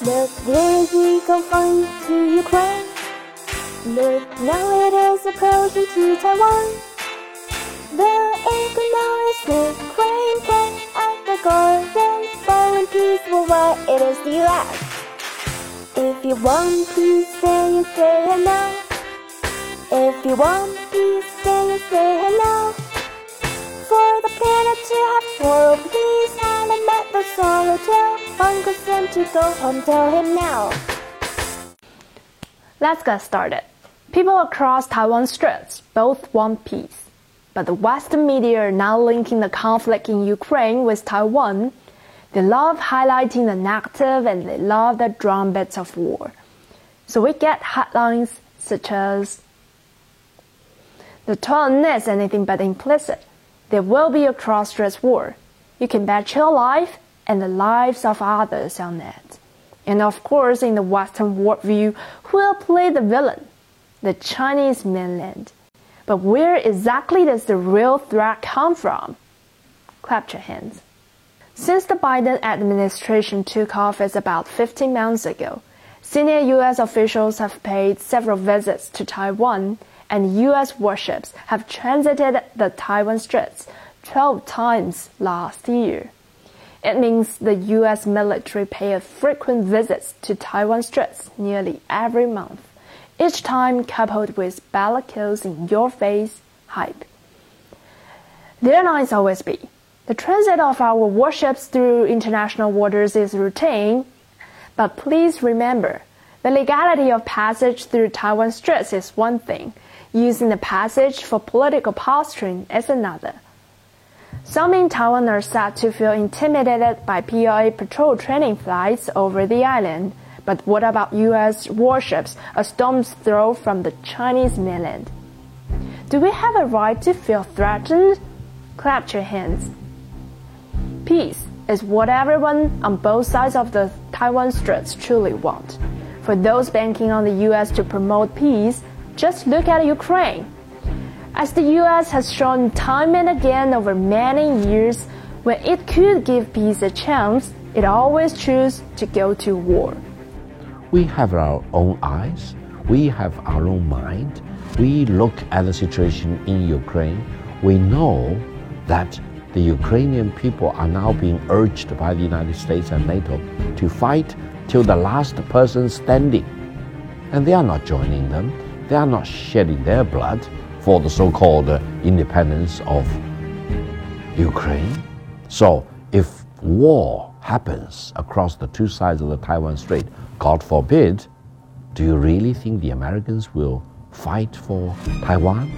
We go flying to Ukraine. Look, now it is approaching to Taiwan. The is Ukraine can at the garden, foreign peaceful war, it is the US. If you want peace, then you say hello. If you want peace, then you say hello. For the planet to have world peace, and met the sorrow to go home, tell him now. Let's get started. People across Taiwan Straits both want peace, but the Western media are now linking the conflict in Ukraine with Taiwan. They love highlighting the negative and they love the drumbeats of war. So we get headlines such as The tone is anything but implicit. There will be a cross-strait war. You can bet your life and the lives of others on it. And of course, in the Western worldview, who will play the villain? The Chinese mainland. But where exactly does the real threat come from? Clap your hands. Since the Biden administration took office about 15 months ago, senior U.S. officials have paid several visits to Taiwan, and U.S. warships have transited the Taiwan Straits 12 times last year. It means the U.S. military pay frequent visits to Taiwan Straits nearly every month, each time coupled with bellicose in your face hype. Their lines always be the transit of our warships through international waters is routine, but please remember the legality of passage through Taiwan Straits is one thing, using the passage for political posturing is another. Some in Taiwan are said to feel intimidated by PLA patrol training flights over the island. But what about U.S. warships a stone's throw from the Chinese mainland? Do we have a right to feel threatened? Clap your hands. Peace is what everyone on both sides of the Taiwan Straits truly want. For those banking on the U.S. to promote peace, just look at Ukraine. As the US has shown time and again over many years, when it could give peace a chance, it always chooses to go to war. We have our own eyes, we have our own mind. We look at the situation in Ukraine. We know that the Ukrainian people are now being urged by the United States and NATO to fight till the last person standing. And they are not joining them, they are not shedding their blood for the so-called uh, independence of Ukraine. So if war happens across the two sides of the Taiwan Strait, God forbid, do you really think the Americans will fight for Taiwan?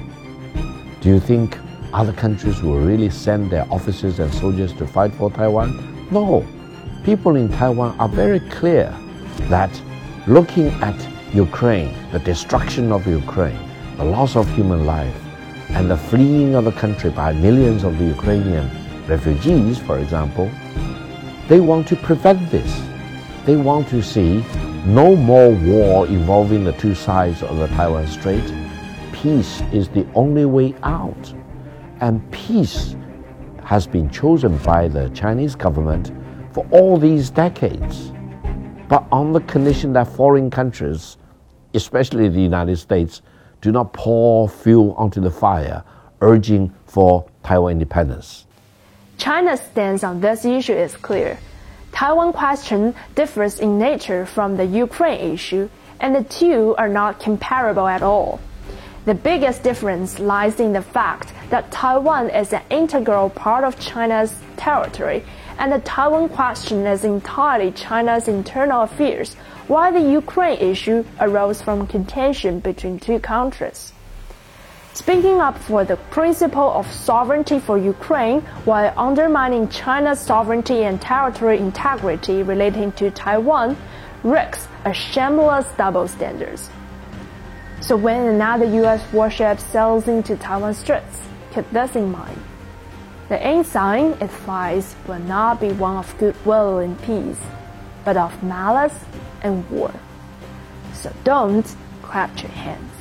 Do you think other countries will really send their officers and soldiers to fight for Taiwan? No. People in Taiwan are very clear that looking at Ukraine, the destruction of Ukraine, the loss of human life, and the fleeing of the country by millions of the Ukrainian refugees, for example, they want to prevent this. They want to see no more war involving the two sides of the Taiwan Strait. Peace is the only way out. And peace has been chosen by the Chinese government for all these decades. But on the condition that foreign countries, especially the United States, do not pour fuel onto the fire, urging for Taiwan independence. China's stance on this issue is clear. Taiwan question differs in nature from the Ukraine issue, and the two are not comparable at all. The biggest difference lies in the fact that Taiwan is an integral part of China's territory, and the Taiwan question is entirely China's internal affairs, while the Ukraine issue arose from contention between two countries. Speaking up for the principle of sovereignty for Ukraine while undermining China's sovereignty and territorial integrity relating to Taiwan risks a shameless double standards. So when another US warship sails into Taiwan Straits, keep this in mind. The ensign it flies will not be one of goodwill and peace, but of malice and war. So don't clap your hands.